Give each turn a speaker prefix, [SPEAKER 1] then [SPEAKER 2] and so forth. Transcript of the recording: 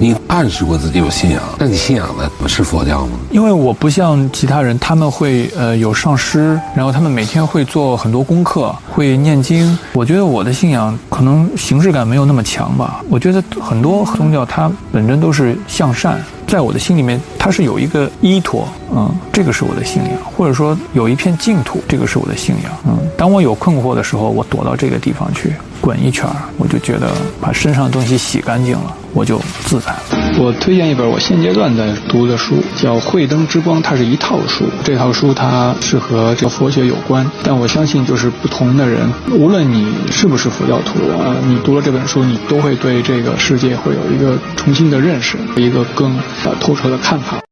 [SPEAKER 1] 你暗示过自己有信仰，那你信仰的是佛教吗？
[SPEAKER 2] 因为我不像其他人，他们会呃有上师，然后他们每天会做很多功课，会念经。我觉得我的信仰可能形式感没有那么强吧。我觉得很多宗教它本身都是向善。在我的心里面，它是有一个依托，嗯，这个是我的信仰，或者说有一片净土，这个是我的信仰，嗯。当我有困惑的时候，我躲到这个地方去滚一圈我就觉得把身上的东西洗干净了，我就自在了。我推荐一本我现阶段在读的书，叫《慧灯之光》，它是一套书。这套书它是和这个佛学有关，但我相信就是不同的人，无论你是不是佛教徒啊，你读了这本书，你都会对这个世界会有一个重新的认识，一个更。透彻的看法。